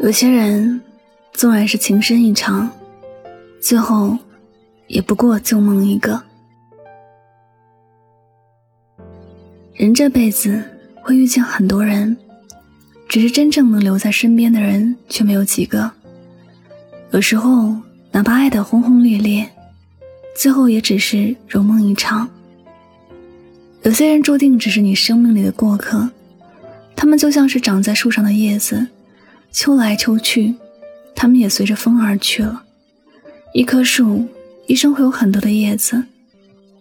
有些人纵然是情深意长，最后也不过旧梦一个。人这辈子会遇见很多人，只是真正能留在身边的人却没有几个。有时候，哪怕爱得轰轰烈烈，最后也只是如梦一场。有些人注定只是你生命里的过客，他们就像是长在树上的叶子。秋来秋去，它们也随着风而去了。一棵树一生会有很多的叶子，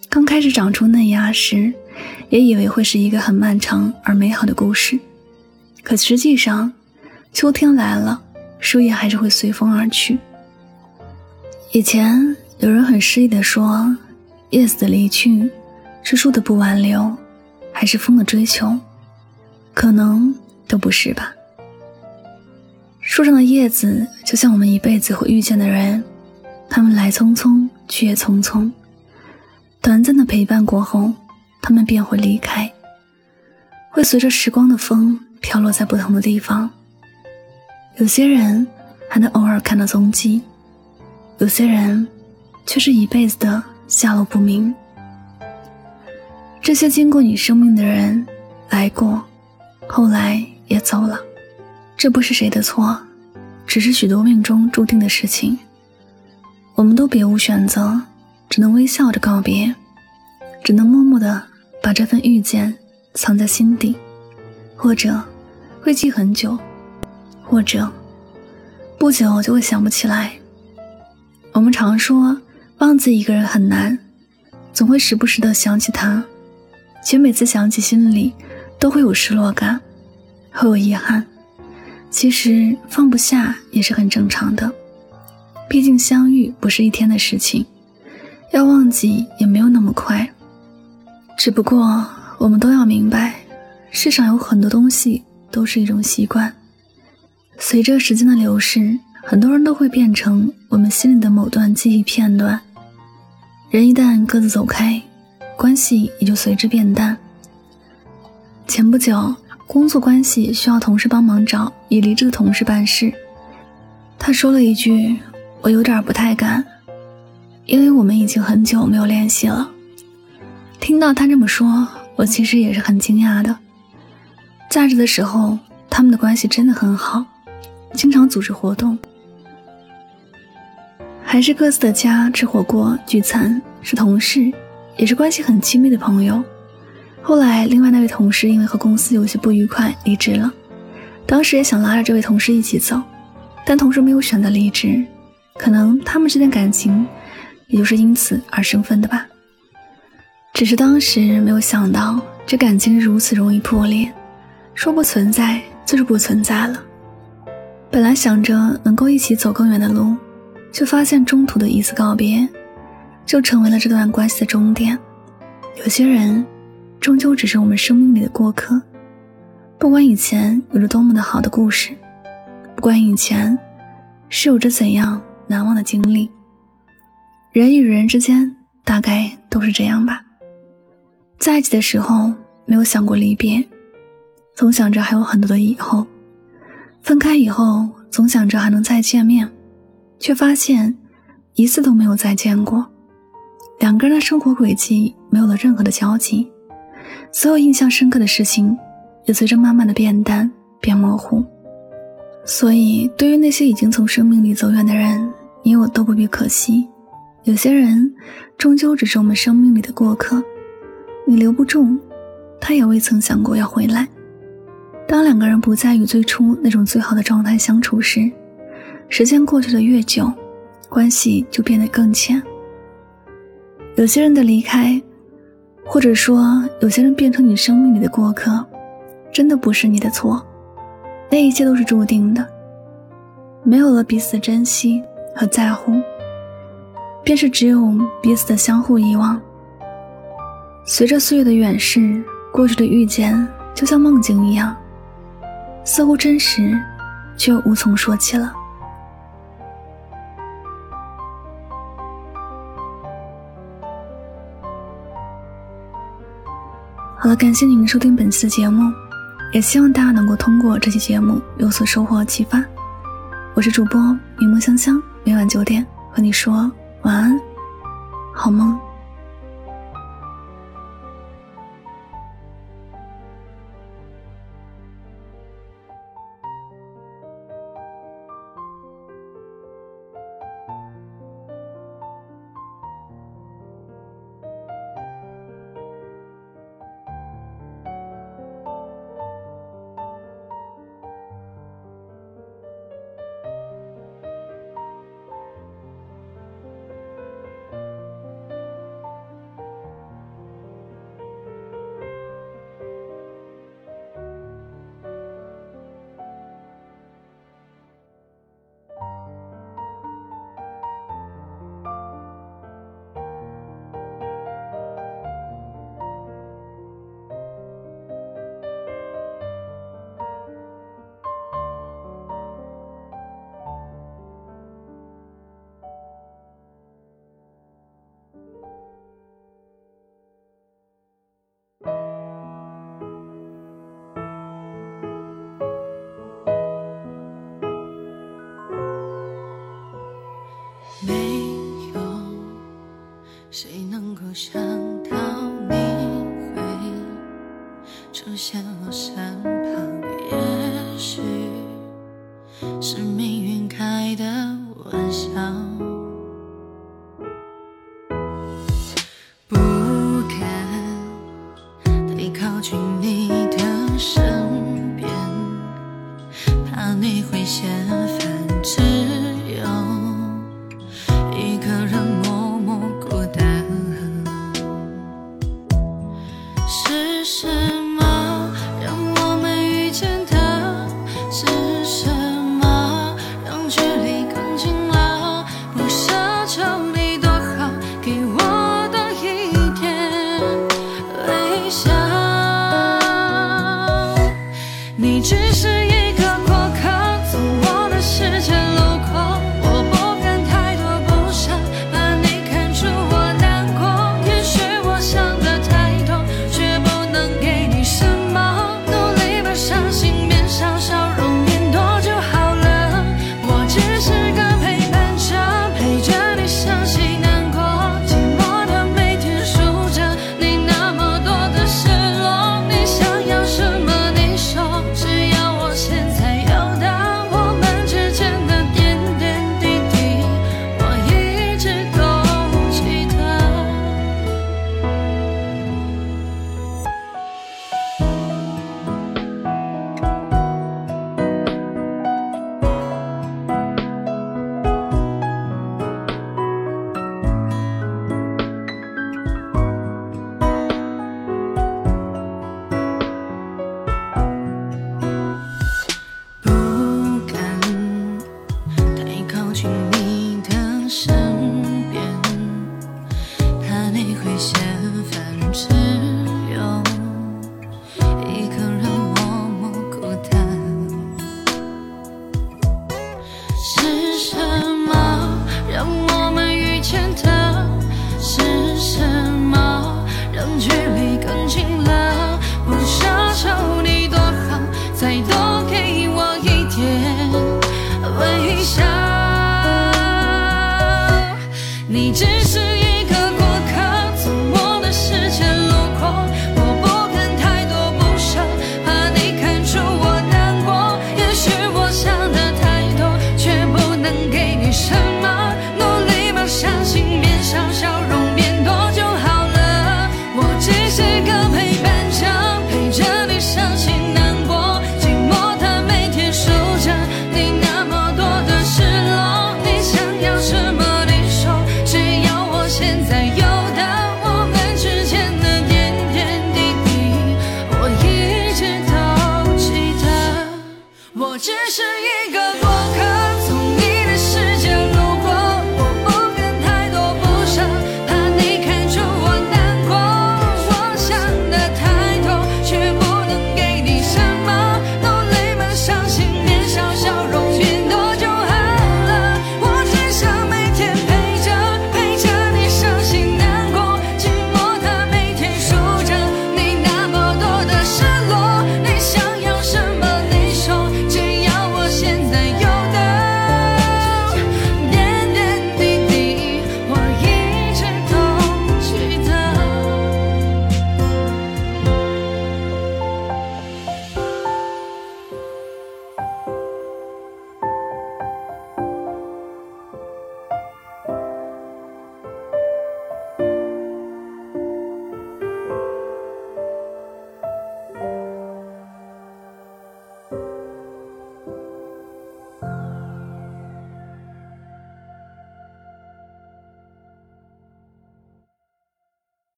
刚开始长出嫩芽时，也以为会是一个很漫长而美好的故事。可实际上，秋天来了，树叶还是会随风而去。以前有人很诗意地说：“叶子的离去，是树的不挽留，还是风的追求？可能都不是吧。”树上的叶子就像我们一辈子会遇见的人，他们来匆匆，去也匆匆。短暂的陪伴过后，他们便会离开，会随着时光的风飘落在不同的地方。有些人还能偶尔看到踪迹，有些人却是一辈子的下落不明。这些经过你生命的人，来过，后来也走了。这不是谁的错，只是许多命中注定的事情。我们都别无选择，只能微笑着告别，只能默默的把这份遇见藏在心底，或者会记很久，或者不久就会想不起来。我们常说忘记一个人很难，总会时不时的想起他，且每次想起，心里都会有失落感，会有遗憾。其实放不下也是很正常的，毕竟相遇不是一天的事情，要忘记也没有那么快。只不过我们都要明白，世上有很多东西都是一种习惯，随着时间的流逝，很多人都会变成我们心里的某段记忆片段。人一旦各自走开，关系也就随之变淡。前不久。工作关系需要同事帮忙找已离职的同事办事，他说了一句：“我有点不太敢，因为我们已经很久没有联系了。”听到他这么说，我其实也是很惊讶的。在职的时候，他们的关系真的很好，经常组织活动，还是各自的家吃火锅聚餐，是同事，也是关系很亲密的朋友。后来，另外那位同事因为和公司有些不愉快离职了。当时也想拉着这位同事一起走，但同事没有选择离职，可能他们之间感情也就是因此而生分的吧。只是当时没有想到，这感情如此容易破裂，说不存在就是不存在了。本来想着能够一起走更远的路，却发现中途的一次告别，就成为了这段关系的终点。有些人。终究只是我们生命里的过客，不管以前有着多么的好的故事，不管以前是有着怎样难忘的经历，人与人之间大概都是这样吧。在一起的时候没有想过离别，总想着还有很多的以后；分开以后总想着还能再见面，却发现一次都没有再见过。两个人的生活轨迹没有了任何的交集。所有印象深刻的事情，也随着慢慢的变淡、变模糊。所以，对于那些已经从生命里走远的人，你我都不必可惜。有些人，终究只是我们生命里的过客，你留不住，他也未曾想过要回来。当两个人不再与最初那种最好的状态相处时，时间过去的越久，关系就变得更浅。有些人的离开。或者说，有些人变成你生命里的过客，真的不是你的错，那一切都是注定的。没有了彼此珍惜和在乎，便是只有彼此的相互遗忘。随着岁月的远逝，过去的遇见就像梦境一样，似乎真实，却又无从说起了。好了，感谢您收听本次节目，也希望大家能够通过这期节目有所收获启发。我是主播柠檬香香，每晚九点和你说晚安，好梦。谁能够想到你会出现我身旁？也许